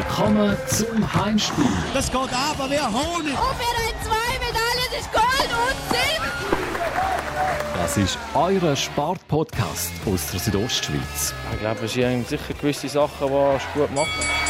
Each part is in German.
Willkommen zum Heimspiel. Das geht aber wie Honig. Auf ihr zwei Medaillen ist Gold und Silber. Das ist euer Sportpodcast aus der Südostschweiz. Ich glaube, es sind sicher gewisse Sachen, die gut machen.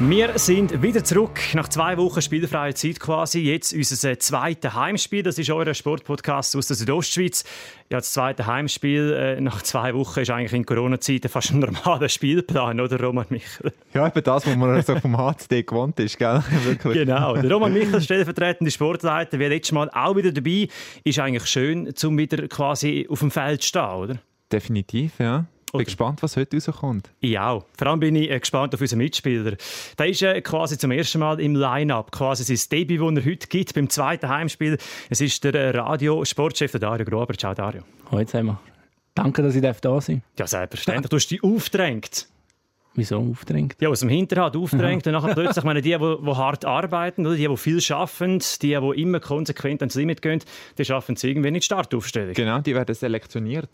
Wir sind wieder zurück nach zwei Wochen spielfreier Zeit quasi. Jetzt unser zweites Heimspiel. Das ist euer Sportpodcast aus der Südostschweiz. Ja, das zweite Heimspiel äh, nach zwei Wochen ist eigentlich in Corona-Zeiten fast ein normaler Spielplan, oder Roman Michel? Ja, eben das, was man so vom HCD gewohnt ist, gell? Wirklich. Genau. Der Roman Michel, stellvertretende Sportleiter, wie letztes Mal auch wieder dabei. Ist eigentlich schön, um wieder quasi auf dem Feld zu stehen, oder? Definitiv, ja. Ich bin Oder? gespannt, was heute rauskommt. Ich auch. Vor allem bin ich äh, gespannt auf unseren Mitspieler. Der ist äh, quasi zum ersten Mal im Line-Up. Quasi sein Debüt, das er heute gibt, beim zweiten Heimspiel. Es ist der äh, Radio-Sportchef der Dario Grober. Ciao, Dario. Hallo zusammen. Danke, dass ich da sein darf. Ja, selbstverständlich. Du hast dich aufgedrängt. Wieso aufdrängt? Ja, aus dem Hinterhalt aufgedrängt. Und nachher plötzlich, ich meine, die, die, die hart arbeiten, oder? die, die viel arbeiten, die, die immer konsequent ans Limit gehen, die schaffen es irgendwie nicht Startaufstellung. Genau, die werden selektioniert.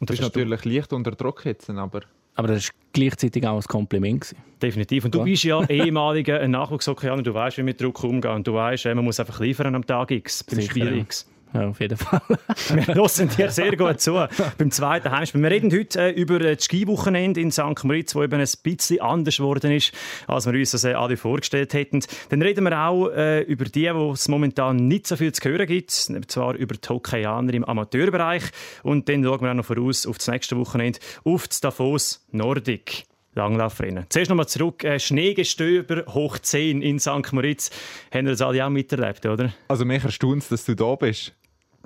Und Du das bist hast du natürlich leicht unter Druck jetzt, aber Aber das war gleichzeitig auch ein Kompliment. gewesen. definitiv. Und du Ja. bist ja ehemaliger Nachwuchsokreaner, du weißt, wie mit Druck umgehen. Und du weißt, man muss einfach liefern am Tag X, beim Sicher, Spiel. X. Ja, auf jeden Fall. Wir hören dir sehr gut zu beim zweiten Heimspiel. Wir reden heute äh, über das Skiwochenende in St. Moritz, wo eben ein bisschen anders geworden ist, als wir uns das äh, alle vorgestellt hätten. Dann reden wir auch äh, über die, wo es momentan nicht so viel zu hören gibt, und zwar über die Hockeyaner im Amateurbereich. Und dann schauen wir auch noch voraus auf das nächste Wochenende, auf das Davos Nordic. Langlaufrennen. Zuerst nochmal zurück. Äh, Schneegestöber hoch 10 in St. Moritz. Haben wir das alle auch miterlebt, oder? also mich erstaunt dass du da bist.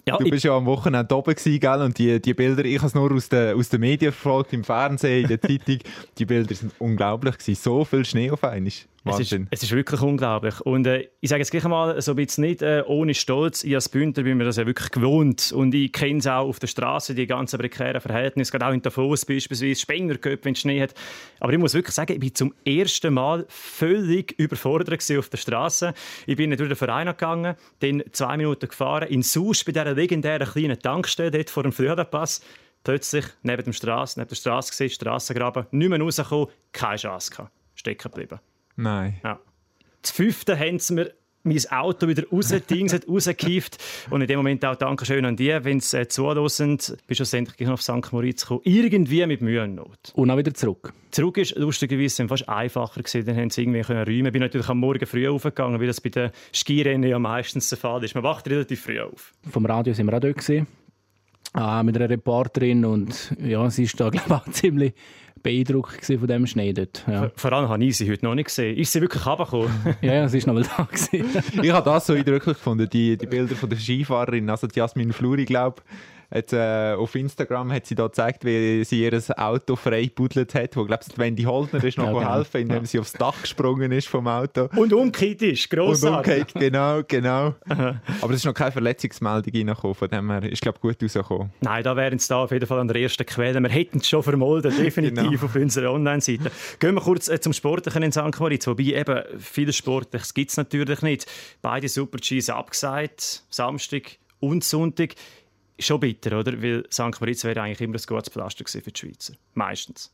Ja, Du bist ja am Wochenende oben gewesen, gell? Und die, die Bilder, ich habe es nur aus den, aus den Medien verfolgt, im Fernsehen, in der Zeitung. Die Bilder sind unglaublich gewesen. So viel Schnee auf einmal. Es ist, es ist wirklich unglaublich. Und äh, ich sage jetzt gleich mal so ein bisschen nicht äh, ohne Stolz. Ich als Bündner bin mir das ja wirklich gewohnt. Und ich kenne es auch auf der Straße, die ganzen prekären Verhältnisse. Gerade auch in Davos beispielsweise, Spenger wenn es Schnee hat. Aber ich muss wirklich sagen, ich bin zum ersten Mal völlig überfordert auf der Straße. Ich bin durch den Verein gegangen, dann zwei Minuten gefahren, in Sus bei dieser legendären kleinen Tankstelle dort vor dem Frühjahrpass. Plötzlich neben, dem Strasse, neben der Straße gesehen, Strassengraben, nicht mehr rausgekommen, keine Chance gehabt. Stecken geblieben. Nein. Ja. Das fünfte haben sie mir mein Auto wieder rausgedingset, rausgekieft. Und in dem Moment auch Dankeschön an die, wenn sie äh, zuhören, bist du noch auf St. Moritz gekommen. Irgendwie mit Mühe und Not. Und auch wieder zurück. Zurück ist lustigerweise fast einfacher gewesen. Dann haben sie irgendwie können räumen. Ich bin natürlich am Morgen früh aufgegangen, wie das bei den Skirennen ja meistens der Fall ist. Man wacht relativ früh auf. Vom Radio sind wir auch dort. Gewesen. Ah, mit einer Reporterin. Und ja, sie war da, glaube ich, auch ziemlich beeindruckt von dem Schnee dort. Ja, Vor allem habe ich sie heute noch nicht gesehen. Ist sie wirklich runtergekommen? ja, ja sie war noch mal da. Ich habe das so eindrücklich gefunden, die, die Bilder von der Skifahrerin, also die Jasmin Fluri, glaube Jetzt, äh, auf Instagram hat sie da gezeigt, wie sie ihr Auto frei buddelt hat, wo glaubst du, Wendy Holdner ist noch Ja, genau. helfen, indem sie aufs Dach gesprungen ist vom Auto. und umgekehrt ist. Und Grossartig. umgekehrt, genau, genau. Aber es ist noch keine Verletzungsmeldung reingekommen, von dem her ist glaube gut rausgekommen. Nein, da wären sie da auf jeden Fall an der ersten Quelle. Wir hätten es schon vermolden, definitiv Genau. auf unserer Online-Seite. Gehen wir kurz äh, zum Sportlichen in St. Moritz. Wobei eben viel Sportliches gibt es natürlich nicht. Beide Super-Gs abgesagt, Samstag und Sonntag. Schon bitter, oder? Weil St. Moritz wäre eigentlich immer ein gutes Pflaster für die Schweizer. Meistens.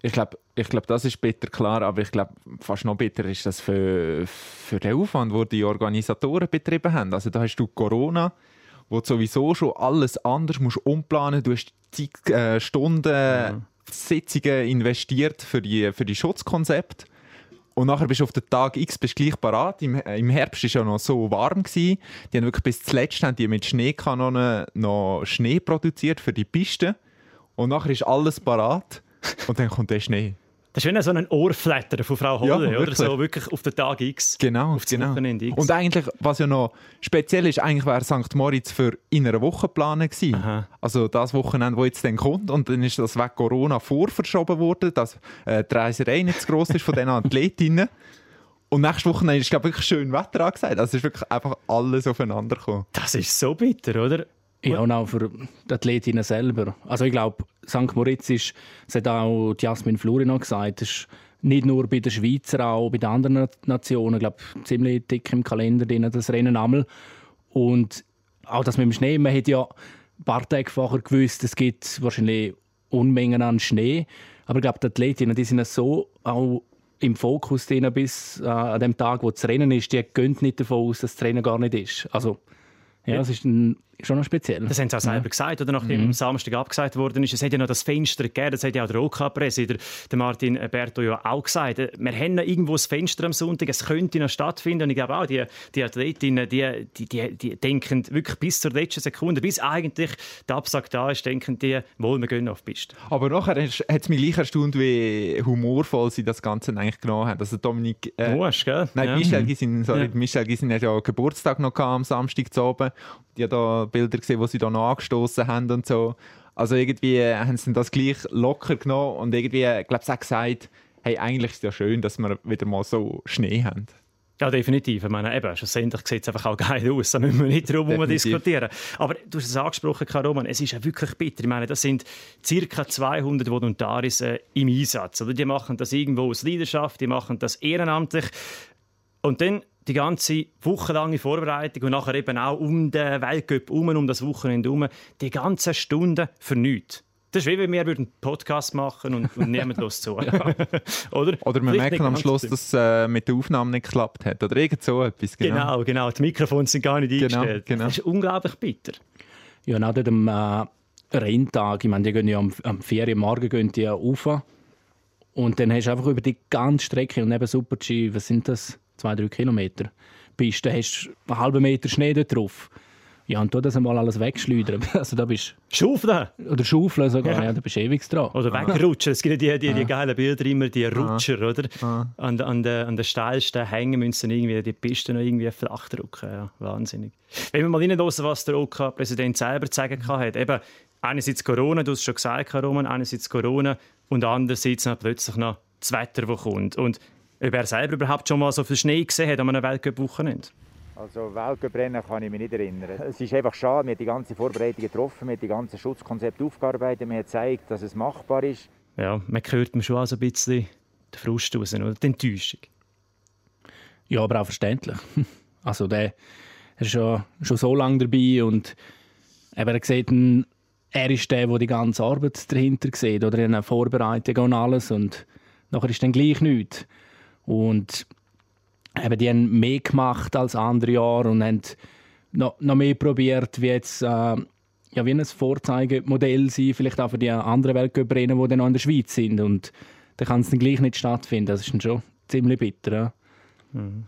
Ich glaube, ich glaub, das ist bitter klar, aber ich glaube, fast noch bitter ist das für, für den Aufwand, den die Organisatoren betrieben haben. Also da hast du Corona, wo du sowieso schon alles anders musst umplanen Du hast äh, Stunden, Sitzungen investiert für die, für die Schutzkonzepte. Und nachher bist du auf den Tag X bist gleich parat. Im, äh, Im Herbst war es ja noch so warm. Gewesen. Die haben wirklich bis zuletzt haben die mit Schneekanonen noch Schnee produziert für die Piste. Und nachher ist alles parat. Und dann kommt der Schnee. Das ist wie so ein Ohrflatter von Frau Ja, Holle, oder wirklich. so, wirklich auf den Tag X. Genau, Auf das genau. Wochenende X. Und eigentlich, was ja noch speziell ist, eigentlich wäre St. Moritz für in einer Woche geplant gewesen. Aha. Also das Wochenende, das jetzt dann kommt. Und dann ist das wegen Corona vorverschoben worden, dass äh, die Reiserei nicht zu gross ist von diesen Athletinnen. Und nächste Woche ist, glaube ich, wirklich schön Wetter angesagt. Also es ist wirklich einfach alles aufeinander gekommen. Das ist so bitter, oder? Ja, und auch für die Athletinnen selber. Also ich glaube, St. Moritz ist, das hat auch Jasmin Fluri noch gesagt, ist nicht nur bei den Schweizer, auch bei den anderen Nationen, ich glaube, ziemlich dick im Kalender drin, das Rennen einmal. Und auch das mit dem Schnee, man hat ja ein paar Tage vorher gewusst, es gibt wahrscheinlich Unmengen an Schnee. Aber ich glaube, die Athletinnen, die sind so auch im Fokus drin, bis äh, an dem Tag, wo das Rennen ist, die gehen nicht davon aus, dass das Rennen gar nicht ist. Also, ja, es ist ein schon noch speziell. Das haben sie auch selber ja. gesagt, oder nachdem mhm. am Samstag abgesagt worden ist. Es hat ja noch das Fenster gegeben, das hat ja auch der OK-Präsident, der Martin Berto, ja auch gesagt. Wir haben noch irgendwo das Fenster am Sonntag, es könnte noch stattfinden. Und ich glaube auch, die, die Athletinnen, die, die, die, die denken wirklich bis zur letzten Sekunde, bis eigentlich der Absag da ist, denken die, wohl, wir gehen auf die Piste. Aber nachher hat es mich gleich erstaunt, wie humorvoll sie das Ganze eigentlich genommen haben. Also Dominik... Äh, du hast, gell? Nein, ja. Michel Gisin, sorry, ja. Michel Gisin hat ja Geburtstag noch am Samstag zu oben. Die hat da Bilder gesehen, wo sie da noch angestoßen haben und so. Also irgendwie haben sie das gleich locker genommen und irgendwie, glaube ich, auch gesagt, hey, eigentlich ist es ja schön, dass wir wieder mal so Schnee haben. Ja, definitiv. Ich meine, eben, schlussendlich sieht es einfach auch geil aus. Da müssen wir nicht drum diskutieren. Aber du hast es angesprochen, Roman, es ist ja wirklich bitter. Ich meine, das sind ca. 200 Volontaris äh, im Einsatz. Oder? Die machen das irgendwo aus Leidenschaft, die machen das ehrenamtlich. Und dann die ganze wochenlange Vorbereitung und nachher eben auch um den Weltcup um, um das Wochenende herum, die ganze Stunde für nichts. Das ist wie wenn wir einen Podcast machen und, und niemand los zu. ja. Oder? Oder wir merken am Schluss, dass es äh, mit der Aufnahme nicht geklappt hat. Oder irgend so etwas. Genau, genau. genau. Die Mikrofone sind gar nicht genau, eingestellt. Genau. Das ist unglaublich bitter. Ja, nach dem äh, Renntag, ich meine, die gehen ja am, am Ferienmorgen gehen die rauf. Und dann hast du einfach über die ganze Strecke und eben Super-G, was sind das? Zwei, drei Kilometer bist, dann hast du einen halben Meter Schnee dort drauf. Ja, und du das einmal alles wegschleudern. Also da bist Schaufeln? Oder Schaufeln sogar, ja. ja da bist du ewig dran. Oder wegrutschen. Es gibt ja die, die, die geilen Bilder immer, die Rutscher, oder? An, an, der, an den steilsten Hängen müssen irgendwie die Piste noch irgendwie flach drücken. Ja, wahnsinnig. Wenn wir mal reinhören, was der OK-Präsident selber zu sagen hat. Eben, einerseits Corona, du hast es schon gesagt, Roman, einerseits Corona und andererseits noch plötzlich noch das Wetter, das kommt. Und ob er selber überhaupt schon mal so viel Schnee gesehen hat an einem Weltcup-Wochenende? Also Weltcuprennen kann ich mich nicht erinnern. Es ist einfach schade, wir haben die ganze Vorbereitung getroffen, wir haben die ganze Schutzkonzepte aufgearbeitet, wir haben gezeigt, dass es machbar ist. Ja, man hört mir schon also ein bisschen den Frust raus, oder die Enttäuschung. Ja, aber auch verständlich. Also der er ist schon, schon so lange dabei und eben, er sieht, er ist der, der die ganze Arbeit dahinter sieht, oder in der Vorbereitung und alles und nachher ist dann gleich nichts. Und eben, die haben mehr gemacht als andere Jahre und haben noch, noch mehr probiert, wie jetzt äh, ja, wie ein Vorzeigemodell sein, vielleicht auch für die anderen Weltcuprennen, die dann noch in der Schweiz sind. Und dann kann es dann gleich nicht stattfinden. Das ist dann schon ziemlich bitter. Ja. Mhm.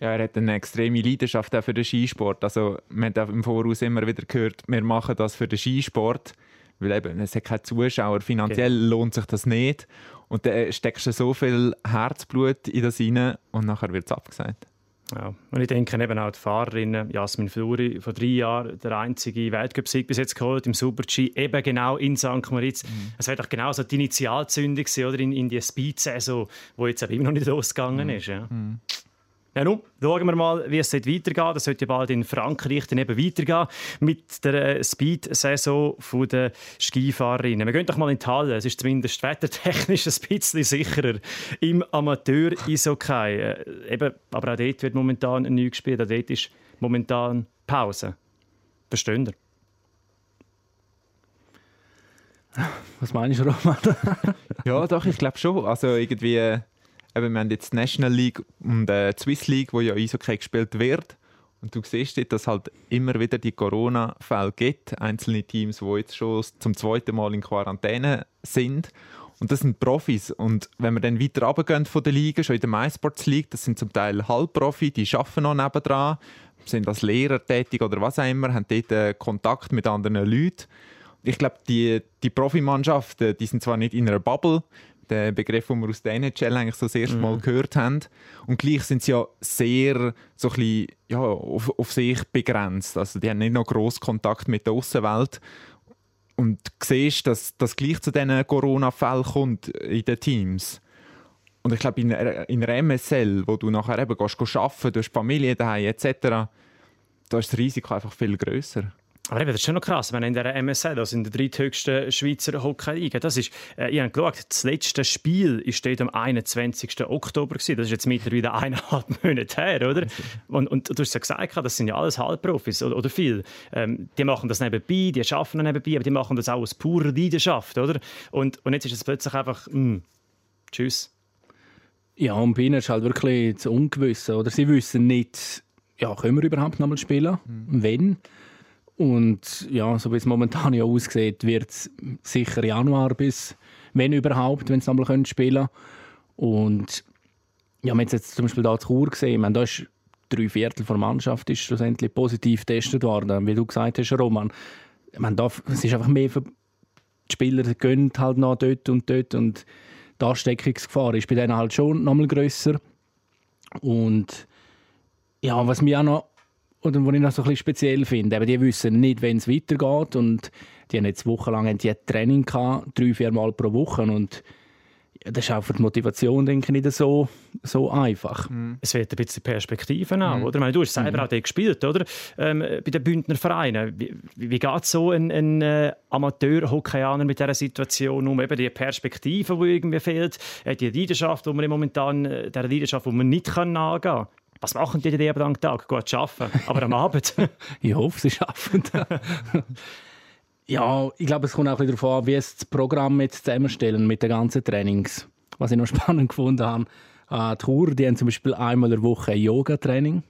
Ja, er hat eine extreme Leidenschaft auch für den Skisport. Also, man hat im Voraus immer wieder gehört, wir machen das für den Skisport. Weil eben, es hat keine Zuschauer, finanziell okay. lohnt sich das nicht. Und dann steckst du so viel Herzblut in das rein und nachher wird es abgesagt. Ja. Und ich denke eben auch die Fahrerin Jasmin Fluri, vor drei Jahren der einzige Weltcup-Sieg bis jetzt geholt im Super-G, eben genau in St. Moritz. Mhm. Es wäre doch genau so die Initialzündung oder in, in die Speed-Saison, die jetzt eben immer noch nicht losgegangen mhm. ist. Ja. Mhm. Ja, nun, schauen wir mal, wie es dort weitergeht. Es sollte ja bald in Frankreich dann eben weitergehen mit der äh, Speed-Saison der Skifahrerinnen. Wir gehen doch mal in die Halle. Es ist zumindest wettertechnisch ein bisschen sicherer im Amateur-Eishockey. Äh, eben, aber auch dort wird momentan neu gespielt. Auch dort ist momentan Pause. Verstehen ihr? Was meinst du, Roman? ja, doch, ich glaube schon. Also irgendwie eben, wir haben jetzt die National League und äh, die Swiss League, wo ja Eishockey gespielt wird. Und du siehst dort, dass halt immer wieder die Corona-Fälle gibt. Einzelne Teams, die jetzt schon zum zweiten Mal in Quarantäne sind. Und das sind Profis. Und wenn wir dann weiter runtergehen von der Liga, schon in der MySports League, das sind zum Teil Halbprofi, die arbeiten noch nebendran, sind als Lehrer tätig oder was auch immer, haben dort äh, Kontakt mit anderen Leuten. Ich glaube, die, die Profimannschaften, die sind zwar nicht in einer Bubble, der Begriff, den wir aus der NHL eigentlich so das erste Mal mhm. gehört haben. Und gleich sind sie ja sehr so ein bisschen, ja, auf, auf sich begrenzt. Also die haben nicht noch gross Kontakt mit der Außenwelt. Und du siehst, dass das gleich zu diesen Corona-Fällen kommt in den Teams. Und ich glaube, in, in einer MSL, wo du nachher eben gehst, gehst arbeiten, du hast Familie daheim etc., da ist das Risiko einfach viel grösser. Aber eben, das ist schon noch krass, wenn in der MSL, also in der dritthöchsten Schweizer Hockey-Liga, das ist, äh, ich habe geschaut, das letzte Spiel steht am 21. Oktober gewesen. Das ist jetzt mittlerweile eineinhalb Monate her, oder? Und, und du hast ja gesagt, das sind ja alles Halbprofis oder, oder viel. Ähm, die machen das nebenbei, die arbeiten nebenbei, aber die machen das auch aus purer Leidenschaft, oder? Und, und jetzt ist es plötzlich einfach, mh, hm, tschüss. Ja, und bei ihnen ist halt wirklich das Ungewisse, oder? Sie wissen nicht, ja, können wir überhaupt noch mal spielen? Mhm. Wenn? Und ja, so wie es momentan ja aussieht, wird es sicher Januar bis, wenn überhaupt, wenn sie nochmal spielen können. Und ja, wir haben jetzt zum Beispiel da zu Chur gesehen, meine, da ist drei Viertel der Mannschaft ist schlussendlich positiv getestet worden, wie du gesagt hast, Roman. Ich meine, da, es ist einfach mehr für die Spieler, gehen halt noch dort und dort und die Ansteckungsgefahr ist bei denen halt schon nochmal grösser. Und ja, was mir auch noch oder was ich noch so ein bisschen speziell finde, eben die wissen nicht, wenn es weitergeht und die haben jetzt wochenlang die Training gehabt, drei, vier Mal pro Woche und das ist auch für die Motivation, denke ich, nicht so, so einfach. Mhm. Es wird ein bisschen Perspektiven auch, mhm. oder? meine, du hast selber mhm. auch dort gespielt, oder? Ähm, bei den Bündner Vereinen. Wie, wie geht so ein, ein äh, Amateur-Hockeyaner mit dieser Situation um? Eben die Perspektive, die irgendwie fehlt, äh, die Leidenschaft, die man momentan, äh, der Leidenschaft, die man nicht kann nachgehen kann. Was machen die denn am Tag? Gut arbeiten, aber am Abend? ich hoffe, sie arbeiten. ja, ich glaube, es kommt auch darauf an, wie es das Programm jetzt zusammenstellen mit den ganzen Trainings. Was ich noch spannend gefunden habe, äh, die Chur, die haben zum Beispiel einmal in der Woche ein Yoga-Training.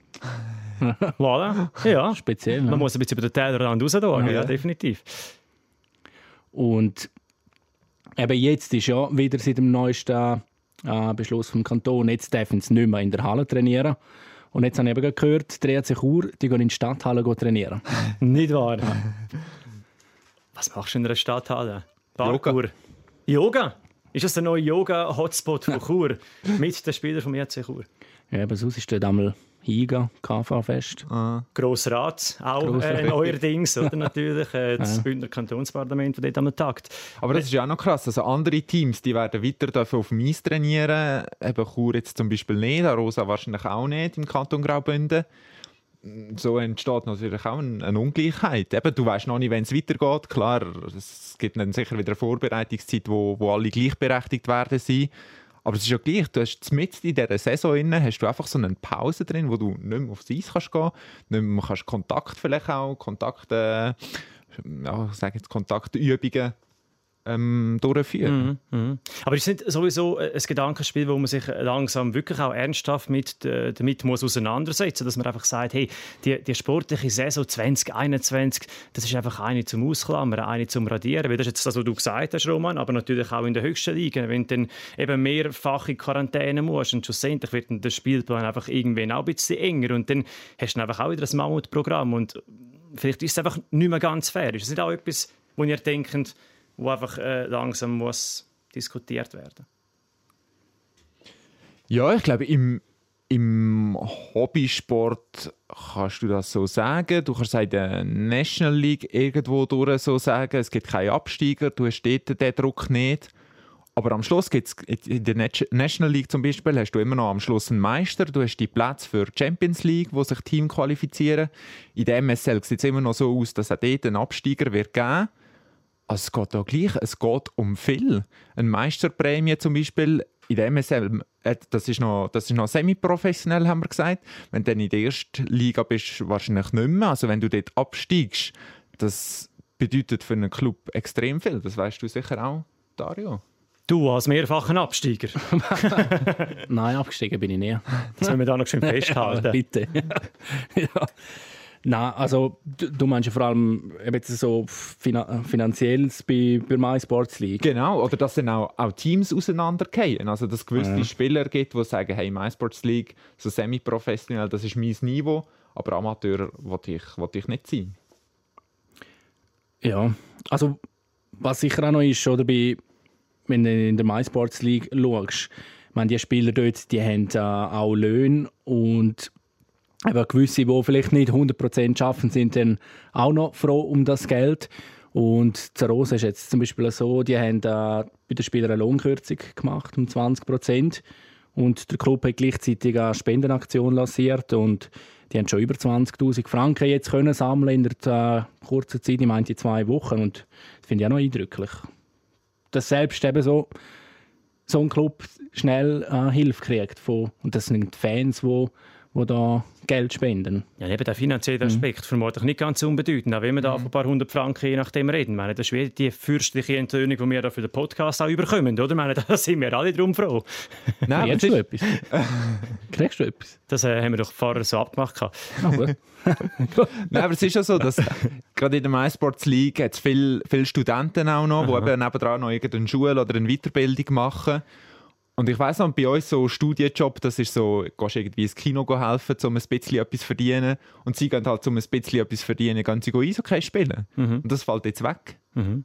voilà. Ja. Speziell. Man ne? muss ein bisschen über den Tellerrand raus ja, ja, definitiv. Und eben jetzt ist ja wieder seit dem neuesten äh, Beschluss vom Kanton. Jetzt dürfen sie nicht mehr in der Halle trainieren. Und jetzt habe ich eben gehört, die ERC Chur, die gehen in die Stadthalle trainieren. Nicht wahr? Was machst du in einer Stadthalle? Parkour. Yoga. Yoga? Ist das der neue Yoga-Hotspot von Chur? Mit den Spielern vom ERC Chur? Ja, aber sonst ist dort einmal Higa, KV-Fest. Ah. Grossrat, auch Grossrat. äh, neuerdings, oder? Natürlich, äh, das ja. Bündner Kantonsparlament, das dort am Tag. Aber das ist ja auch noch krass. Also andere Teams, die werden weiter auf dem Eis trainieren. Eben Chur jetzt zum Beispiel nicht, Rosa wahrscheinlich auch nicht im Kanton Graubünden. So entsteht natürlich auch eine, Ungleichheit. Eben, du weißt noch nicht, wenn es weitergeht. Klar, es gibt dann sicher wieder eine Vorbereitungszeit, wo, wo alle gleichberechtigt werden sein. Aber es ist ja gleich, du hast mit in dieser Saison innen, hast du einfach so eine Pause drin, wo du nicht mehr aufs Eis kannst gehen, nicht mehr kannst Kontakt vielleicht auch, Kontakt, äh, ja, ich sage jetzt Kontaktübungen ähm, durchführen. Mhm, mh. Aber es ist sowieso ein Gedankenspiel, wo man sich langsam wirklich auch ernsthaft mit, äh, damit muss auseinandersetzen dass man einfach sagt, hey, die, die sportliche Saison 2021, das ist einfach eine zum Ausklammern, eine zum Radieren, weil das ist jetzt das, was du gesagt hast, Roman, aber natürlich auch in der höchsten Liga, wenn du dann eben mehrfach in Quarantäne musst und schlussendlich wird der Spielplan einfach irgendwann auch ein bisschen enger und dann hast du einfach auch wieder ein Mammutprogramm und vielleicht ist es einfach nicht mehr ganz fair. Ist das nicht auch etwas, wo ihr denkt, wo einfach äh, langsam muss diskutiert werden. Ja, ich glaube, im, im Hobbysport kannst du das so sagen. Du kannst in der National League irgendwo durch so sagen, es gibt keinen Absteiger, du hast dort den Druck nicht. Aber am Schluss gibt es in der National League zum Beispiel hast du immer noch am Schluss einen Meister. Du hast die Plätze für die Champions League, wo sich Team qualifizieren. In der MSL sieht es immer noch so aus, dass auch dort ein Absteiger wird geben also es geht auch gleich, es geht um viel. Eine Meisterprämie zum Beispiel in der MSL, äh, das ist noch, das ist noch semi-professionell, haben wir gesagt. Wenn du dann in der ersten Liga bist, wahrscheinlich nicht mehr. Also wenn du dort absteigst, das bedeutet für einen Club extrem viel. Das weißt du sicher auch, Dario. Du als mehrfacher Absteiger? Nein, abgestiegen bin ich nie. Das müssen wir da noch schön festhalten. Bitte. ja. Nein, also du, du meinst ja vor allem jetzt so finanzielles bei, bei My Sports League. Genau, oder dass dann auch, auch Teams auseinandergehen. Also dass es gewisse ja. Spieler gibt, die sagen, hey, My Sports League, so semi-professionell, das ist mein Niveau, aber Amateur wollte ich, will ich nicht sein. Ja, also was sicher auch noch ist, oder bei, wenn du in der My Sports League schaust, ich meine, die Spieler dort, die haben äh, auch Löhne und aber gewisse, die vielleicht nicht 100% schaffen, sind dann auch noch froh um das Geld. Und Zarosa ist jetzt zum Beispiel so, die haben äh, bei den Spielern eine Lohnkürzung gemacht um 20%. Und der Club hat gleichzeitig eine Spendenaktion lanciert und die haben schon über 20'000 Franken jetzt können sammeln in der äh, kurzen Zeit, ich meinte zwei Wochen und das finde ich auch noch eindrücklich. Dass selbst eben so, so ein Club schnell äh, Hilfe kriegt von, und das sind Fans, die die da Geld spenden. Ja, eben der finanzielle Aspekt mhm. vermutlich nicht ganz unbedeutend, auch wenn wir da mhm. ein paar hundert Franken je nachdem reden. Ich meine, das ist wie die fürstliche Entlöhnung, die wir da für den Podcast auch überkommen, oder? Ich meine, da sind wir alle drum froh. Nein, Kriegst du etwas? Kriegst du etwas? Das äh, haben wir doch vorher so abgemacht. Ah, gut. Nein, aber es ist ja so, dass gerade in der MySports League hat es viele, viele Studenten auch noch, die eben nebenan noch irgendeine Schule oder eine Weiterbildung machen. Und ich weiss noch, bei uns so Studienjob, das ist so, gehst irgendwie ins Kino helfen, um ein bisschen etwas zu verdienen. Und sie gehen halt, um ein bisschen etwas zu verdienen, gehen sie Eishockey spielen. Mhm. Und das fällt jetzt weg. Mhm.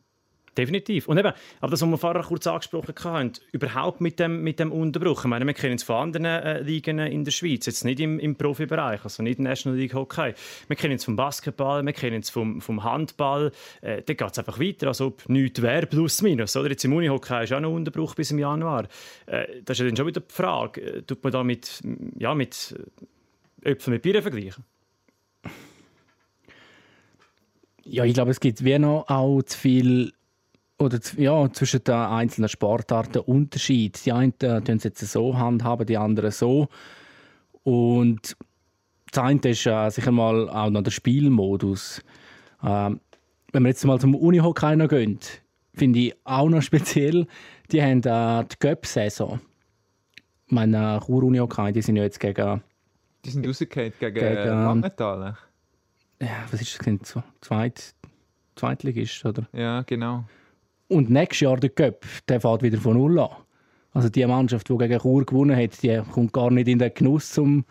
Definitiv. Und eben, aber das, was wir vorher kurz angesprochen haben, überhaupt mit dem, mit dem Unterbruch. Ich meine, wir kennen es von anderen äh, Ligen in der Schweiz, jetzt nicht im, im Profibereich, also nicht National League Hockey. Wir kennen es vom Basketball, wir kennen es vom, vom Handball. Äh, da geht es einfach weiter, als ob nichts wäre, plus minus. Oder? Jetzt im Unihockey ist auch noch Unterbruch bis im Januar. Äh, das ist ja dann schon wieder die Frage, äh, tut man da mit, ja, mit Äpfeln mit Bieren vergleichen? Ja, ich glaube, es gibt wie noch auch zu viel oder ja, zwischen den einzelnen Sportarten Unterschied. Die einen äh, tun es jetzt so handhaben, die anderen so. Und das eine ist äh, sicher mal auch noch der Spielmodus. Ähm, wenn wir jetzt mal zum Unihockey noch gehen, finde ich auch noch speziell, die haben äh, die Göpp-Saison. Meine, Chur Unihockey, die sind ja jetzt gegen... Die sind rausgefallen gegen, gegen Langenthal. Ja, was ist das? Zweit, Zweitligist, oder? Ja, genau. Und nächstes Jahr der Cup, der fährt wieder von Null an. Also die Mannschaft, die gegen Chur gewonnen hat, die kommt gar nicht in den Genuss, um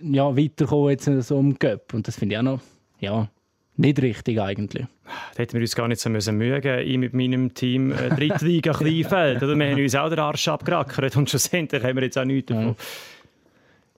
ja, weiterzukommen jetzt so im Cup. Und das finde ich auch noch ja, nicht richtig eigentlich. Da hätten wir uns gar nicht so müssen geben ich mit meinem Team äh, Drittliga Kleinfeld. Oder wir haben uns auch den Arsch abgerackert und schlussendlich haben wir jetzt auch nichts davon.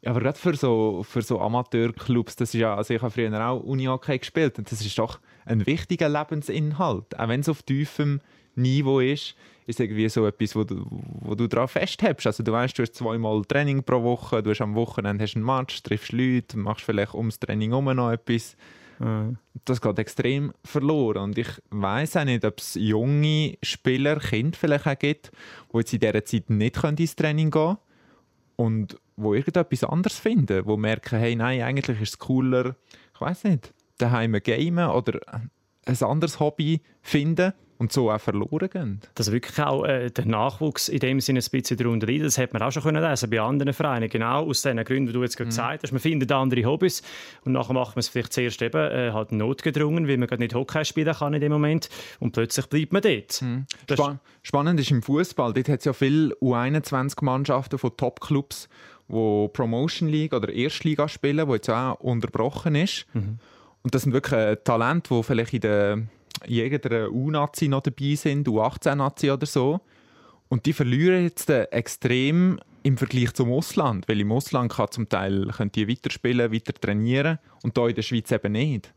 Ja. aber gerade für so, für so Amateurclubs, das ist ja, also ich habe früher auch Uni-Hockey gespielt und das ist doch ein wichtiger Lebensinhalt. Auch wenn es auf tiefem Niveau ist, ist irgendwie so etwas, wo du, wo du daran festhältst. Also du weißt, du hast zweimal Training pro Woche, du hast am Wochenende hast einen Match, triffst Leute, machst vielleicht ums Training herum noch etwas. Mhm. Das geht extrem verloren. Und ich weiß auch nicht, ob es junge Spieler, Kinder vielleicht auch gibt, die jetzt in dieser Zeit nicht ins Training gehen können und wo irgendetwas anderes finden, wo merken, hey, nein, eigentlich ist es cooler, ich weiß nicht, daheim gamen oder ein anderes Hobby finden und so auch verloren gehen. Dass wirklich auch äh, der Nachwuchs in dem Sinne ein bisschen darunter leidet, das hat man auch schon können lesen bei anderen Vereinen. Genau aus den Gründen, die du jetzt gerade mhm. gesagt hast. Man findet andere Hobbys und nachher macht man es vielleicht zuerst eben äh, halt notgedrungen, weil man gerade nicht Hockey spielen kann in dem Moment und plötzlich bleibt man dort. Mhm. Span spannend ist im Fußball, dort hat es ja viele U21-Mannschaften von Top-Clubs, die Promotion League oder Erstliga spielen, die jetzt auch unterbrochen ist. Mhm. Und das sind wirklich Talente, die vielleicht in der jeder U-Nazi noch dabei sind, U18-Nazi oder so. Und die verlieren jetzt extrem im Vergleich zum Ausland, weil im Ausland kann zum Teil können die weiterspielen, weiter trainieren und da in der Schweiz eben nicht.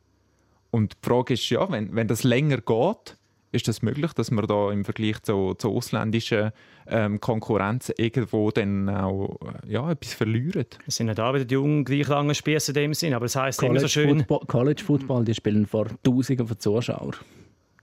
Und die Frage ist ja, wenn, wenn das länger geht, ist das möglich, dass man da im Vergleich zu, zur ausländischen ähm, Konkurrenz irgendwo dann auch ja, etwas verlieren? Es sind nicht da wieder die jungen, gleich langen Spieße in dem Sinn, aber es heisst immer so schön... Football, College Football, die spielen vor Tausenden von Zuschauern.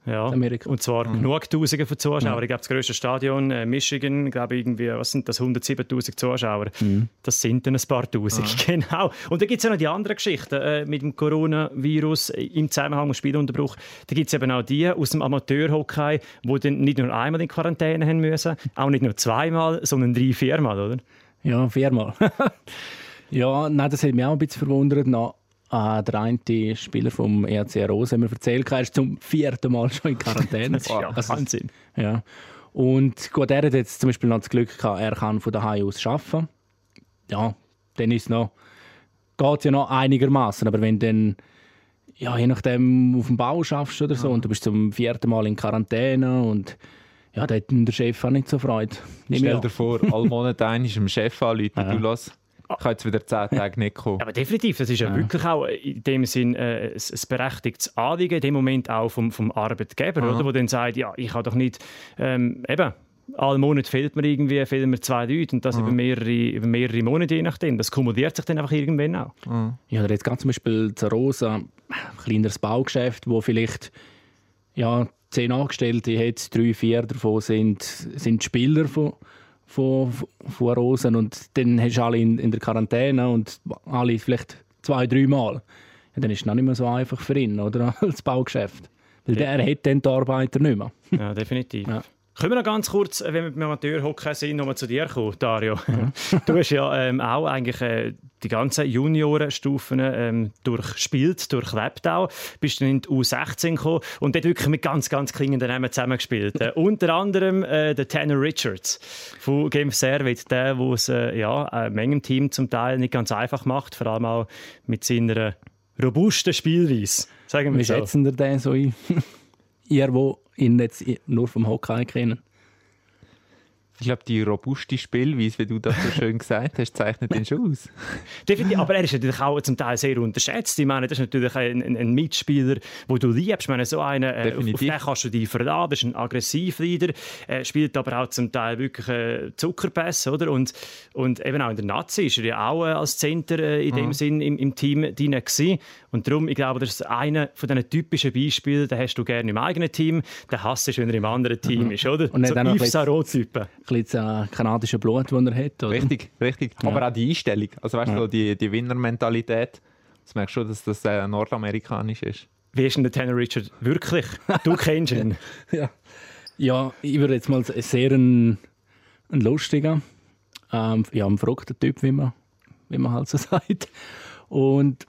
Ja, Amerika. und zwar mhm. genug Tausende von Zuschauern. Mhm. Ich glaube, das grösste Stadion, äh, Michigan, glaube irgendwie, was sind das, 107'000 Zuschauer. Mhm. Das sind dann ein paar Tausend, genau. Und dann gibt es ja noch die anderen Geschichten äh, mit dem Coronavirus im Zusammenhang mit Spielunterbruch. Da gibt es eben auch die aus dem Amateurhockey, die dann nicht nur einmal in Quarantäne haben müssen, auch nicht nur zweimal, sondern drei, viermal, oder? Ja, viermal. ja, nein, das hat mich auch ein bisschen verwundert. Noch Ah, der eine Spieler vom ERC Rose haben mir erzählt, er ist zum vierten Mal schon in Quarantäne. das ist ja Wahnsinn. Ja. Und gut, er hat jetzt zum Beispiel noch das Glück gehabt, er kann von daheim aus arbeiten. Ja, dann ist noch, geht ja noch einigermaßen. Aber wenn du dann, ja, je nachdem auf dem Bau schaffst oder so, ja. und du bist zum vierten Mal in Quarantäne und ja, da hat der Chef auch nicht so Freude. Stell dir vor, alle Monate ein ist dem Chef anrufen, ja. du lass ich kann jetzt wieder zehn Tage nicht kommen. Aber definitiv, das ist ja, ja. wirklich auch in dem Sinn äh, ein, ein berechtigtes Anliegen, in dem Moment auch vom, vom Arbeitgeber, oder, der dann sagt, ja, ich habe doch nicht, ähm, eben, alle Monate fehlt mir irgendwie fehlt mir zwei Leute und das Mhm. über, mehrere, über mehrere Monate je nachdem. Das kumuliert sich dann einfach irgendwann auch. Ja, oder jetzt ganz zum Beispiel zur Rosa, ein kleineres Baugeschäft, wo vielleicht ja, zehn Angestellte hat, drei, vier davon sind, sind Spieler von, von, von Rosen und dann hast du alle in, in der Quarantäne und alle vielleicht zwei, drei Mal. Ja, dann ist es noch nicht mehr so einfach für ihn, oder? Als Baugeschäft. Weil der hat dann die Arbeiter nicht mehr. Ja, definitiv. Ja. Können wir noch ganz kurz, äh, wenn wir beim Amateurhockey sind, nochmal zu dir kommen, Dario? Du hast ja ähm, auch eigentlich äh, die ganzen Juniorenstufen ähm, durchspielt, durchlebt auch. Bist dann in die U16 gekommen und dort wirklich mit ganz, ganz klingenden Namen zusammengespielt. äh, unter anderem äh, der Tanner Richards von Game Servet, der, der es äh, ja, äh, Mengen Team zum Teil nicht ganz einfach macht, vor allem auch mit seiner robusten Spielweise. Sagen wir Wie so. schätzen ihr den so ein? Ihr, wo ihn jetzt nur vom Hockey kennen. Ich glaube, die robuste Spielweise, wie du das so schön gesagt hast, zeichnet ihn schon aus. Definitiv, aber er ist natürlich auch zum Teil sehr unterschätzt. Ich meine, das ist natürlich ein, ein, ein Mitspieler, wo du liebst. Ich meine, so einen, äh, auf, auf den kannst du dich verlassen. Das ist ein Aggressivleader. Er spielt aber auch zum Teil wirklich äh, Zuckerpässe, oder? Und, und eben auch in der Nazi ist er ja auch äh, als Center äh, in dem Sinn im, im Team drin gewesen. Und darum, ich glaube, das ist einer von diesen typischen Beispielen, den hast du gerne im eigenen Team, den hasst du, wenn er im anderen Team ist, oder? Und so Yves Sarot-Typen. Ein bisschen das kanadische Blut, das er hat. Oder? Richtig, richtig. Aber auch die Einstellung, also weißt du, so die, die Winnermentalität, das merkst du schon, dass das äh, nordamerikanisch ist. Wie ist denn der Tanner Richard wirklich? Du kennst ihn. Ja. ja, ich würde jetzt mal sehr ein, ein lustiger, ähm, ja, ein verrückter Typ, wie man, wie man halt so sagt. Und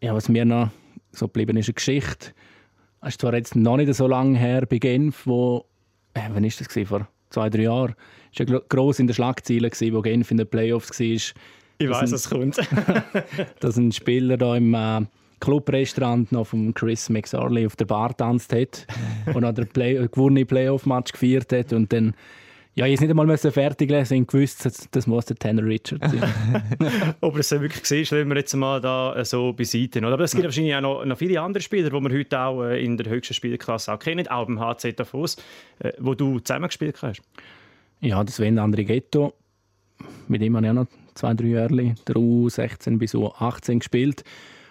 ja, was mir noch so geblieben ist, eine Geschichte. Es ist zwar jetzt noch nicht so lange her bei Genf, wo, äh, wann ist das gewesen? vor zwei, drei Jahren, ist ja gro- gross in den Schlagzeilen gewesen, wo Genf in den Playoffs war. Ich weiß, es kommt. dass ein Spieler da im äh, Clubrestaurant noch von Chris McSorley auf der Bar tanzt hat und an der Play gewonnene Playoff-Match gefeiert hat und dann ja, ich nicht einmal müssen fertig lesen und gewusst, das, das muss der Tanner Richards sein. Ob er es so wirklich war, stellen wir jetzt mal da äh, so beiseite. Oder? Aber es gibt wahrscheinlich auch noch, noch viele andere Spieler, die wir heute auch äh, in der höchsten Spielklasse auch kennen, auch beim HC Davos, äh, wo du zusammengespielt hast. ja, das Sven Andrighetto, mit ihm habe ich auch noch zwei, drei Jahre der U16 bis U18 gespielt.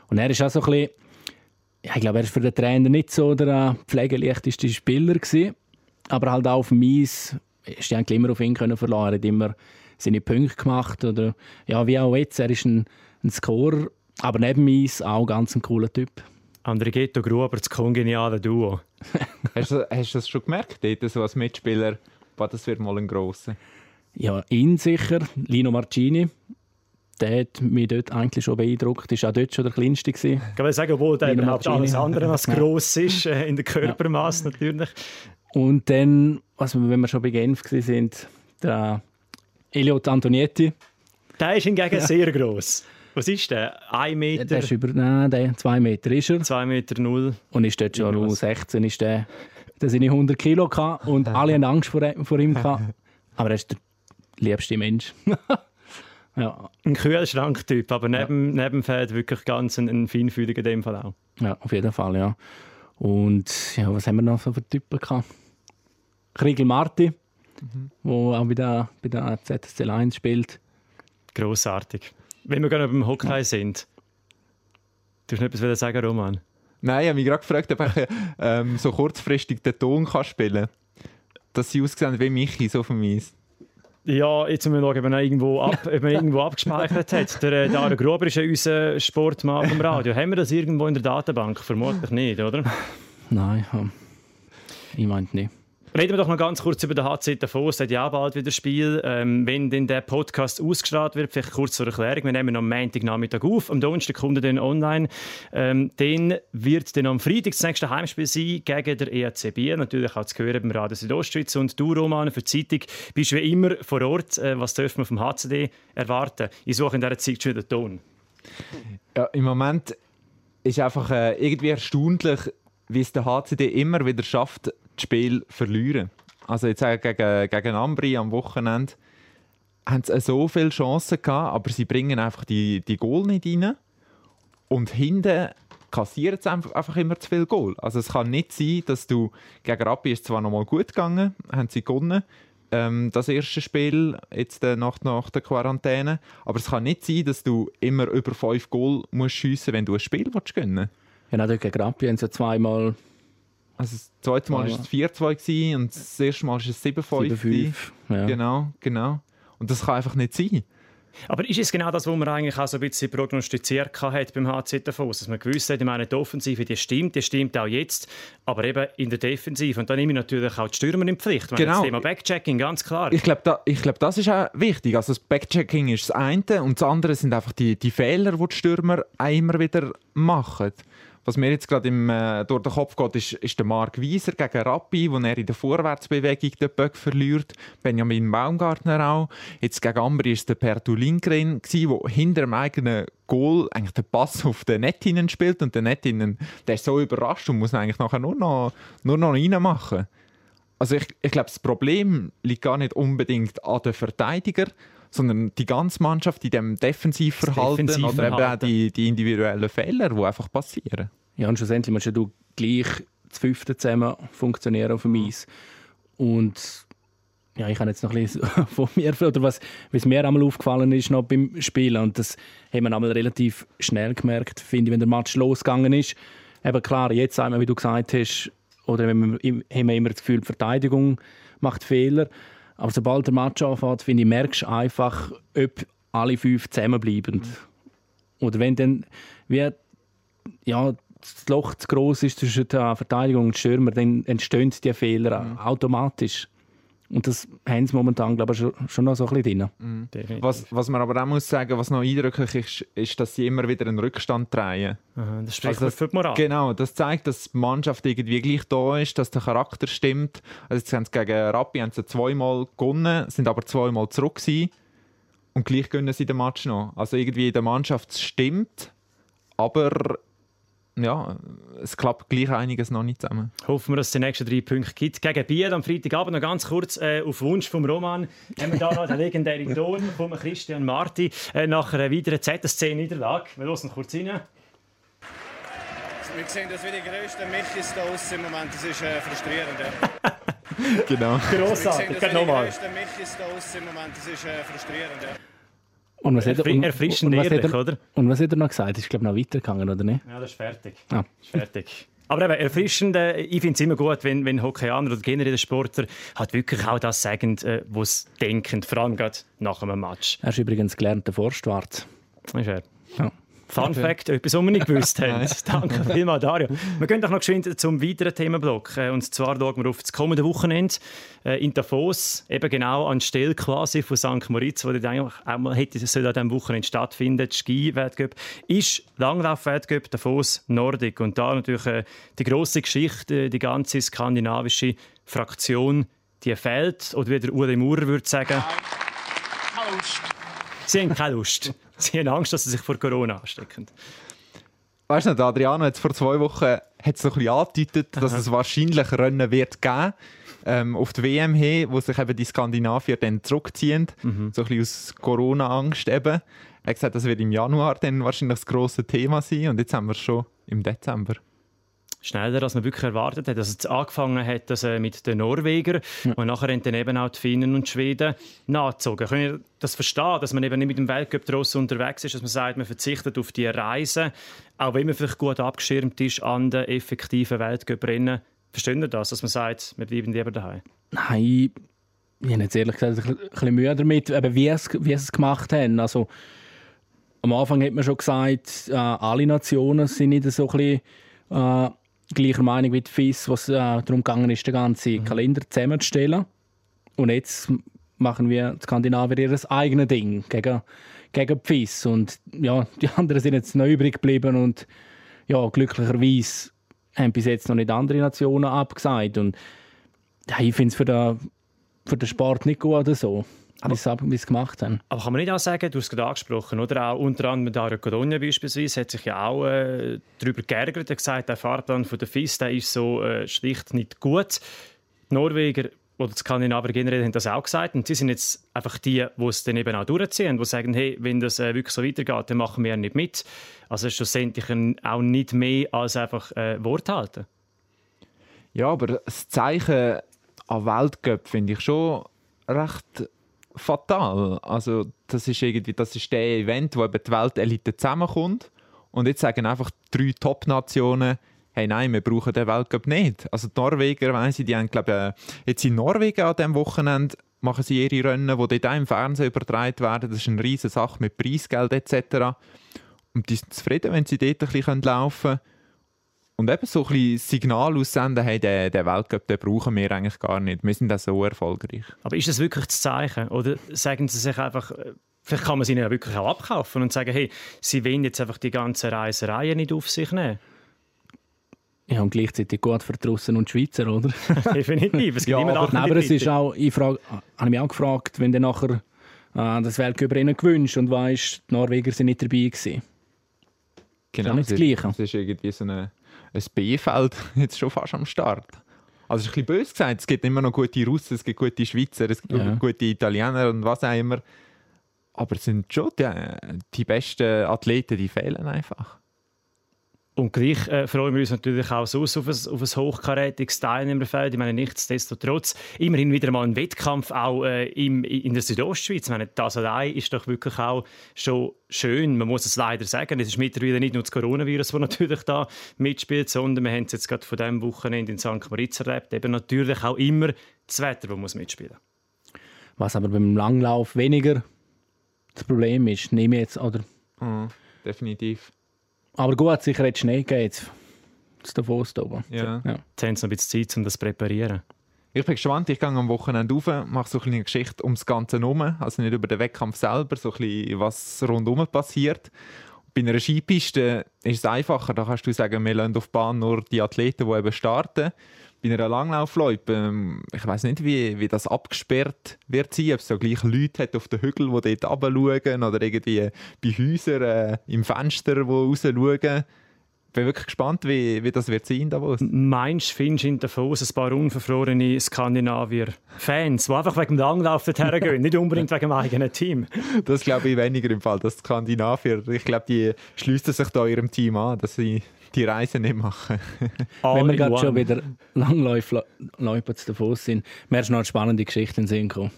Und er ist auch so ein bisschen, ja, ich glaube, er ist für den Trainer nicht so der pflegeleichteste Spieler gewesen, aber halt auch auf dem Eis ist eigentlich immer auf ihn können verlassen. Er hat immer seine Punkte gemacht oder ja, wie auch jetzt, er ist ein, ein Scorer, aber neben Eis auch ganz ein cooler Typ. Andrighetto Gruber, das kongeniale Duo. Hast du, hast du das schon gemerkt, dort, so als Mitspieler, boah, das wird mal ein grosser? Ja, ihn sicher, Lino Marcini, der hat mich dort eigentlich schon beeindruckt. Ist auch dort schon der Kleinste gewesen. Ich kann sagen, obwohl der Lino überhaupt Martini. alles andere als gross ist, äh, in der Körpermasse natürlich. Und dann, wir, wenn wir schon bei Genf waren, sind der Eliot Antonietti. Der ist hingegen sehr gross. Was ist der? Ein Meter, Der ist über nein, der, zwei Meter ist er. 2 Meter null. Und ist dort schon Irgendwas. U16 ist der, der seine 100 Kilo gehabt und alle haben Angst vor, vor ihm gehabt. Aber er ist der liebste Mensch. ja, Ein Kühlschranktyp, aber neben, neben dem Feld wirklich ganz ein, ein Feinfühliger in dem Fall auch. ja, auf jeden Fall, ja. Und ja, was haben wir noch so für Typen gehabt? Kriegel Marti, wo auch bei der, bei der ZSC 1 spielt. Grossartig. Wenn wir gerade beim Hockey sind, du hast noch etwas sagen, Roman? Nein, ich habe mich gerade gefragt, ob ich ähm, so kurzfristig den Ton kann spielen kann. Dass sie aussehen wie Michi, so von mir. Ja, jetzt müssen wir schauen, ob man irgendwo, ab, ob man irgendwo abgespeichert hat. Der äh, Dario Gruber ist ja unser Sportmann vom Radio. Haben wir das irgendwo in der Datenbank? Vermutlich nicht, oder? Nein, ja. ich meinte nicht. Reden wir doch noch ganz kurz über den HC Davos. Es hat ja bald wieder Spiel. Ähm, wenn denn der Podcast ausgestrahlt wird, vielleicht kurz zur Erklärung. Wir nehmen am Montagnachmittag auf. Am Donnerstag kommt er dann online. Ähm, dann wird dann am Freitag das nächste Heimspiel sein gegen der EAC Biel. Natürlich auch zu hören beim Radio Südostschweiz. Und du, Roman, für die Zeitung bist wie immer vor Ort. Äh, was dürfen wir vom HCD erwarten? Ich suche in dieser Zeit schon den Ton. Ja, Im Moment ist einfach äh, irgendwie erstaunlich, wie es der HCD immer wieder schafft, das Spiel verlieren. Also jetzt gegen, gegen Ambri am Wochenende haben sie so viele Chancen gehabt, aber sie bringen einfach die, die Goal nicht rein. Und hinten kassieren sie einfach, immer zu viel Goal. Also es kann nicht sein, dass du gegen Rappi ist zwar noch mal gut gegangen, haben sie gewonnen, ähm, das erste Spiel, jetzt äh, nach, nach der Quarantäne. Aber es kann nicht sein, dass du immer über fünf Goal musst schiessen wenn du ein Spiel willst gewinnen Ja, nein, gegen Rappi haben sie zweimal Also das zweite Mal war es 4-2 gewesen und das erste Mal war es 7-5. 7-5. gewesen. Ja. Genau, genau. Und das kann einfach nicht sein. Aber ist es genau das, was man eigentlich auch so ein bisschen prognostiziert hat beim HC Davos? Dass man gewusst hat, ich meine, die Offensive, die stimmt, die stimmt auch jetzt, aber eben in der Defensive. Und dann nehme ich natürlich auch die Stürmer in Pflicht. Genau. Das Thema Backchecking, ganz klar. Ich glaube, da, ich glaub, das ist auch wichtig. Also das Backchecking ist das eine und das andere sind einfach die, die Fehler, die die Stürmer auch immer wieder machen. Was mir jetzt gerade äh, durch den Kopf geht, ist, ist der Marc Wieser gegen Rappi, wo er in der Vorwärtsbewegung den Böck verliert. Benjamin Baumgartner auch. Jetzt gegen Ambri ist der Pertu Lindgren, der hinter dem eigenen Goal eigentlich den Pass auf den Net hinein spielt. Und der Net hinein, der ist so überrascht und muss eigentlich nachher nur noch, nur noch reinmachen. Also ich, ich glaube, das Problem liegt gar nicht unbedingt an den Verteidiger, sondern die ganze Mannschaft in dem Defensivverhalten oder eben auch Defensivverhalten. die, die individuellen Fehler, die einfach passieren. Ja, und schlussendlich musst du gleich zu fünften zusammen funktionieren auf dem Eis. Und ja, ich habe jetzt noch ein bisschen von mir, oder was, was mir einmal aufgefallen ist noch beim Spielen, und das haben wir einmal relativ schnell gemerkt, finde ich, wenn der Match losgegangen ist. Eben klar, jetzt einmal, wie du gesagt hast, oder haben wir immer das Gefühl, die Verteidigung macht Fehler. Aber sobald der Match anfängt, finde ich, merkst du einfach, ob alle fünf zusammenbleiben. Oder wenn dann wie, ja, das Loch zu groß ist zwischen der Verteidigung und Stürmer, dann entstehen die Fehler automatisch. Und das haben sie momentan, glaube ich, schon, noch so ein bisschen drin. Definitiv. Was, was man aber auch muss sagen, was noch eindrücklich ist, ist, dass sie immer wieder einen Rückstand drehen. Aha, Das spricht Also das- für die Moral. Genau, das zeigt, dass die Mannschaft irgendwie gleich da ist, dass der Charakter stimmt. Also jetzt haben sie gegen Rappi haben sie zweimal gewonnen, sind aber zweimal zurück gewesen. und gleich gönnen sie den Match noch. Also irgendwie in der Mannschaft stimmt, aber ja, es klappt gleich einiges noch nicht zusammen. Hoffen wir, dass es die nächsten drei Punkte gibt. Gegen Biel am Freitagabend noch ganz kurz äh, auf Wunsch vom Roman haben wir da noch den legendären Ton von Christian Marti äh, nach einer weiteren ZSC-Niederlage. Wir hören kurz rein. Wir sehen das wie die grössten Michis da aussen im Moment. Das ist äh, frustrierend. Ja. Genau. Wir sehen Grossartig, das geht wie die grössten Michis da aussen im Moment. Das ist äh, frustrierend. Ja. Und was hat er, Erfri- und, erfrischend und was hat ehrlich, er, oder? Und was hat er noch gesagt? Ist, glaube ich, noch weitergegangen, oder nicht? Ja, das ist fertig. Ah. Ist fertig. Aber eben, erfrischend, äh, ich finde es immer gut, wenn, wenn Hockeyaner oder generell Sportler halt wirklich auch das sagen, äh, was sie denken, vor allem gerade nach einem Match. Er ist übrigens gelernter Forstwart. Ist er. Ja. Fun Fact, etwas, was wir nicht gewusst haben. Danke vielmals, Dario. Wir gehen doch noch geschwind zum weiteren Themenblock. Äh, Und zwar schauen wir auf das kommende Wochenende äh, in Davos, eben genau anstelle quasi von St. Moritz, wo dort eigentlich auch mal hätte soll an diesem Wochenende stattfinden. Die Ski-Weltcup ist Langlauf-Weltcup Davos Nordic. Und da natürlich äh, die grosse Geschichte, die ganze skandinavische Fraktion, die fehlt. Oder wie der Uli Maurer würde sagen, sie haben keine Lust. Sie haben Angst, dass sie sich vor Corona anstecken. Weißt du, Adriano hat vor zwei Wochen hat es so ein bisschen angedeutet, dass es wahrscheinlich Rennen wird geben ähm, auf die WM hin, wo sich eben die Skandinavier dann zurückziehen, so ein bisschen aus Corona-Angst eben. Er hat gesagt, das wird im Januar dann wahrscheinlich das grosse Thema sein und jetzt haben wir es schon im Dezember. Schneller, als man wirklich erwartet hat. Also es angefangen hat das, äh, mit den Norwegern und nachher haben dann eben auch die Finnen und die Schweden nachgezogen. Können ihr das verstehen, dass man eben nicht mit dem Weltcup draussen unterwegs ist, dass man sagt, man verzichtet auf die Reisen, auch wenn man vielleicht gut abgeschirmt ist an den effektiven Weltcup-Rennen. Verstehen ihr das, dass man sagt, wir bleiben lieber daheim? Nein, ich habe jetzt ehrlich gesagt ein bisschen- Mühe damit, eben wie, es, wie sie es gemacht haben. Also, am Anfang hat man schon gesagt, äh, alle Nationen sind nicht so ein bisschen, äh, gleicher Meinung wie die FIS, was äh, darum gegangen ist, den ganzen Kalender zusammenzustellen. Und jetzt machen wir die Skandinavier ihr eigenes Ding gegen, gegen die FIS. Und ja, die anderen sind jetzt noch übrig geblieben und ja, glücklicherweise haben bis jetzt noch nicht andere Nationen abgesagt. Und ja, ich finde es für den, für den Sport nicht gut oder so, sie wie sie es gemacht haben. Aber kann man nicht auch sagen, du hast es gerade angesprochen, oder? Auch unter anderem Dario Codogna beispielsweise hat sich ja auch äh, darüber geärgert. Er hat gesagt, der Fahrplan von der FIS der ist so äh, schlicht nicht gut. Die Norweger oder die Skandinavier generell haben das auch gesagt. Und sie sind jetzt einfach die, die es dann eben auch durchziehen, die sagen, hey, wenn das äh, wirklich so weitergeht, dann machen wir nicht mit. Also ist schlussendlich auch nicht mehr als einfach äh, Wort halten. Ja, aber das Zeichen an Weltcup finde ich schon, recht fatal. Also das ist irgendwie, das ist der Event, wo eben die Weltelite zusammenkommt und jetzt sagen einfach drei Top-Nationen, hey nein, wir brauchen den Weltcup nicht. Also die Norweger, weiss ich, die haben glaube äh, jetzt in Norwegen an diesem Wochenende machen sie ihre Rennen, die dort im Fernsehen übertragen werden. Das ist eine riesige Sache mit Preisgeld etc. Und die sind zufrieden, wenn sie dort ein bisschen laufen können. Und eben so ein bisschen Signal aussenden, hey, den, den Weltcup den brauchen wir eigentlich gar nicht. Wir sind auch so erfolgreich. Aber ist das wirklich das Zeichen? Oder sagen sie sich einfach, äh, vielleicht kann man sie ihnen ja wirklich auch abkaufen und sagen, hey, sie wollen jetzt einfach die ganze Reiserei nicht auf sich nehmen? Ja, und gleichzeitig gut für die Russen und die Schweizer, oder? Definitiv. Es gibt ja, immer aber, nein, aber es ist auch, ich frage, habe mich auch gefragt, wenn dann nachher äh, das Weltcup ihnen gewünscht und weißt, die Norweger sind nicht dabei gewesen. Genau, das ist nicht das Gleiche. Es ist irgendwie so eine, ein B-Feld jetzt schon fast am Start. Also, es ist ein bisschen böse gesagt, es gibt immer noch gute Russen, es gibt gute Schweizer, es gibt Ja. gute Italiener und was auch immer. Aber es sind schon die, die besten Athleten, die fehlen einfach. Und gleich äh, freuen wir uns natürlich auch sonst auf ein, auf ein hochkarätiges Teilnehmerfeld. Ich meine, nichtsdestotrotz immer wieder mal ein Wettkampf auch äh, im, in der Südostschweiz. Ich meine, das allein ist doch wirklich auch schon schön. Man muss es leider sagen. Es ist mittlerweile nicht nur das Coronavirus, das natürlich da mitspielt, sondern wir haben es jetzt gerade von diesem Wochenende in St. Moritz erlebt. Eben natürlich auch immer das Wetter, das muss mitspielen Was aber beim Langlauf weniger das Problem ist, nehme ich jetzt, oder? Mhm, definitiv. Aber gut, sicher hat es Schnee gegeben jetzt. Das Davos da oben. Ja. Ja. Jetzt haben sie noch ein bisschen Zeit, um das zu präparieren. Ich bin gespannt, ich gehe am Wochenende rauf, mache so ein bisschen eine Geschichte ums Ganze herum, also nicht über den Wettkampf selber, so ein bisschen, was rundherum passiert. Bei einer Skipiste ist es einfacher, da kannst du sagen, wir lassen auf die Bahn nur die Athleten, die eben starten. Bei einer Langlaufloipe, ähm, ich weiß nicht, wie, wie das abgesperrt wird sein, ob es so gleich Leute hat auf den Hügeln, die dort runterschauen oder irgendwie bei Häusern äh, im Fenster, die rausschauen. Ich bin wirklich gespannt, wie, wie das wird sein Davos. Meinst du, findest du in Davos ein paar unverfrorene Skandinavier-Fans, die einfach wegen dem Langlauf dorthin gehen, nicht unbedingt wegen dem eigenen Team? Das glaube ich weniger im Fall. Das Skandinavier, ich glaube, die schließen sich da ihrem Team an, dass sie die Reise nicht machen. All Wenn wir gerade schon wieder Langläufer zu Davos sind, mir ist noch eine spannende Geschichte in den Sinn gekommen.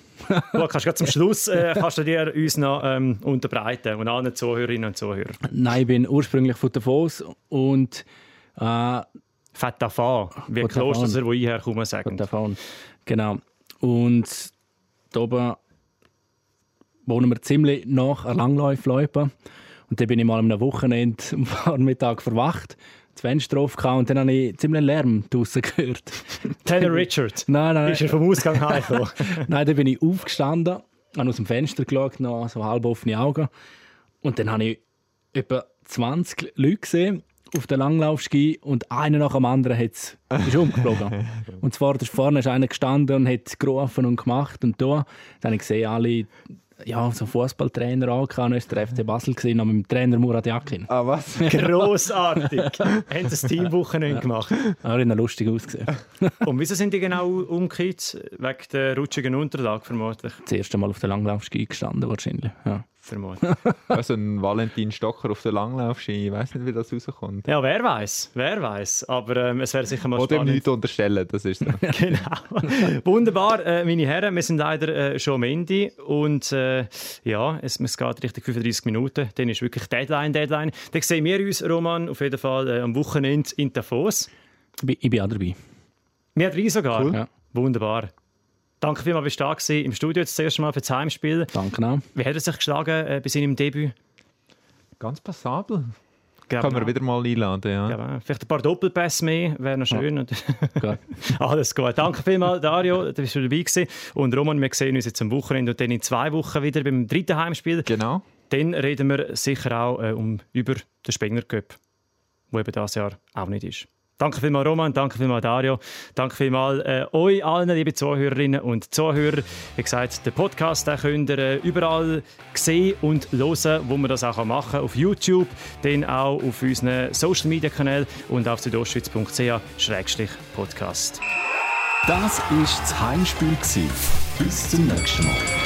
Du kannst gerade zum Schluss äh, kannst du dir uns noch ähm, unterbreiten und allen Zuhörerinnen und Zuhörern. Nein, ich bin ursprünglich von Davos und äh, Fett davon, wie Kloster, wo ich herkomme, sagen. davon. Genau. Und da oben wohnen wir ziemlich nach einer Langlaufloipe. Und dann bin ich mal am Wochenende am Vormittag verwacht, das Fenster drauf gehabt, und dann habe ich ziemlich Lärm draussen gehört. Taylor Richard. Nein, nein, Ist er vom Ausgang heimgekommen? Nein, dann bin ich aufgestanden, habe aus dem Fenster geschaut, noch so halb offene Augen. Und dann habe ich etwa 20 Leute gesehen auf den Langlaufski und einer nach dem anderen hat's, ist umgeflogen. und zwar vorne ist einer gestanden und hat gerufen und gemacht und da. Dann habe ich gesehen, alle ja, so Fußballtrainer angehauen, ist der FC Basel gesehen, mit dem Trainer Murat Yakin. Ah, was? Grossartig. Haben sie das Teamwochenende gemacht. Er hat noch lustig ausgesehen. Und wieso sind die genau umgekehrt? Wegen der rutschigen Unterlage, vermutlich. Das erste Mal auf den Langlaufski gestanden wahrscheinlich. Ja. Vermutlich. Also ein Valentin Stocker auf der Langlaufski, ich weiß nicht, wie das rauskommt. Ja, wer weiß, wer weiß. Aber ähm, es wäre sicher mal Oder ihm spannend. nichts unterstellen, das ist so. Genau. Wunderbar, äh, meine Herren, wir sind leider äh, schon am Ende und äh, ja, es, es geht Richtung 35 Minuten. Dann ist wirklich Deadline, Deadline. Dann sehen wir uns, Roman, auf jeden Fall äh, am Wochenende in Davos. Ich bin- ich bin auch dabei. Wir drei sogar. Cool. Ja. Wunderbar. Danke vielmals, bist du da gewesen, im Studio jetzt das erste Mal für das Heimspiel. Danke auch. Wie hat er sich geschlagen äh, bei seinem Debüt? Ganz passabel. Kann man auch. wieder mal einladen, ja. Ja, vielleicht ein paar Doppelpässe mehr, wäre noch schön. Und- Gut. Alles gut. Danke vielmals, Dario, du bist schon dabei gewesen. Und Roman, wir sehen uns jetzt am Wochenende und dann in zwei Wochen wieder beim dritten Heimspiel. Genau. Dann reden wir sicher auch äh, um, über den Spenger Cup, wo eben dieses Jahr auch nicht ist. Danke vielmals, Roman, danke vielmals, Dario. Danke vielmals äh, euch allen, liebe Zuhörerinnen und Zuhörer. Wie gesagt, den Podcast den könnt ihr äh, überall sehen und hören, wo man das auch machen kann. Auf YouTube, dann auch auf unseren Social Media Kanälen und auf südostschweiz.ch-podcast. Das war das Heimspiel. Bis zum nächsten Mal.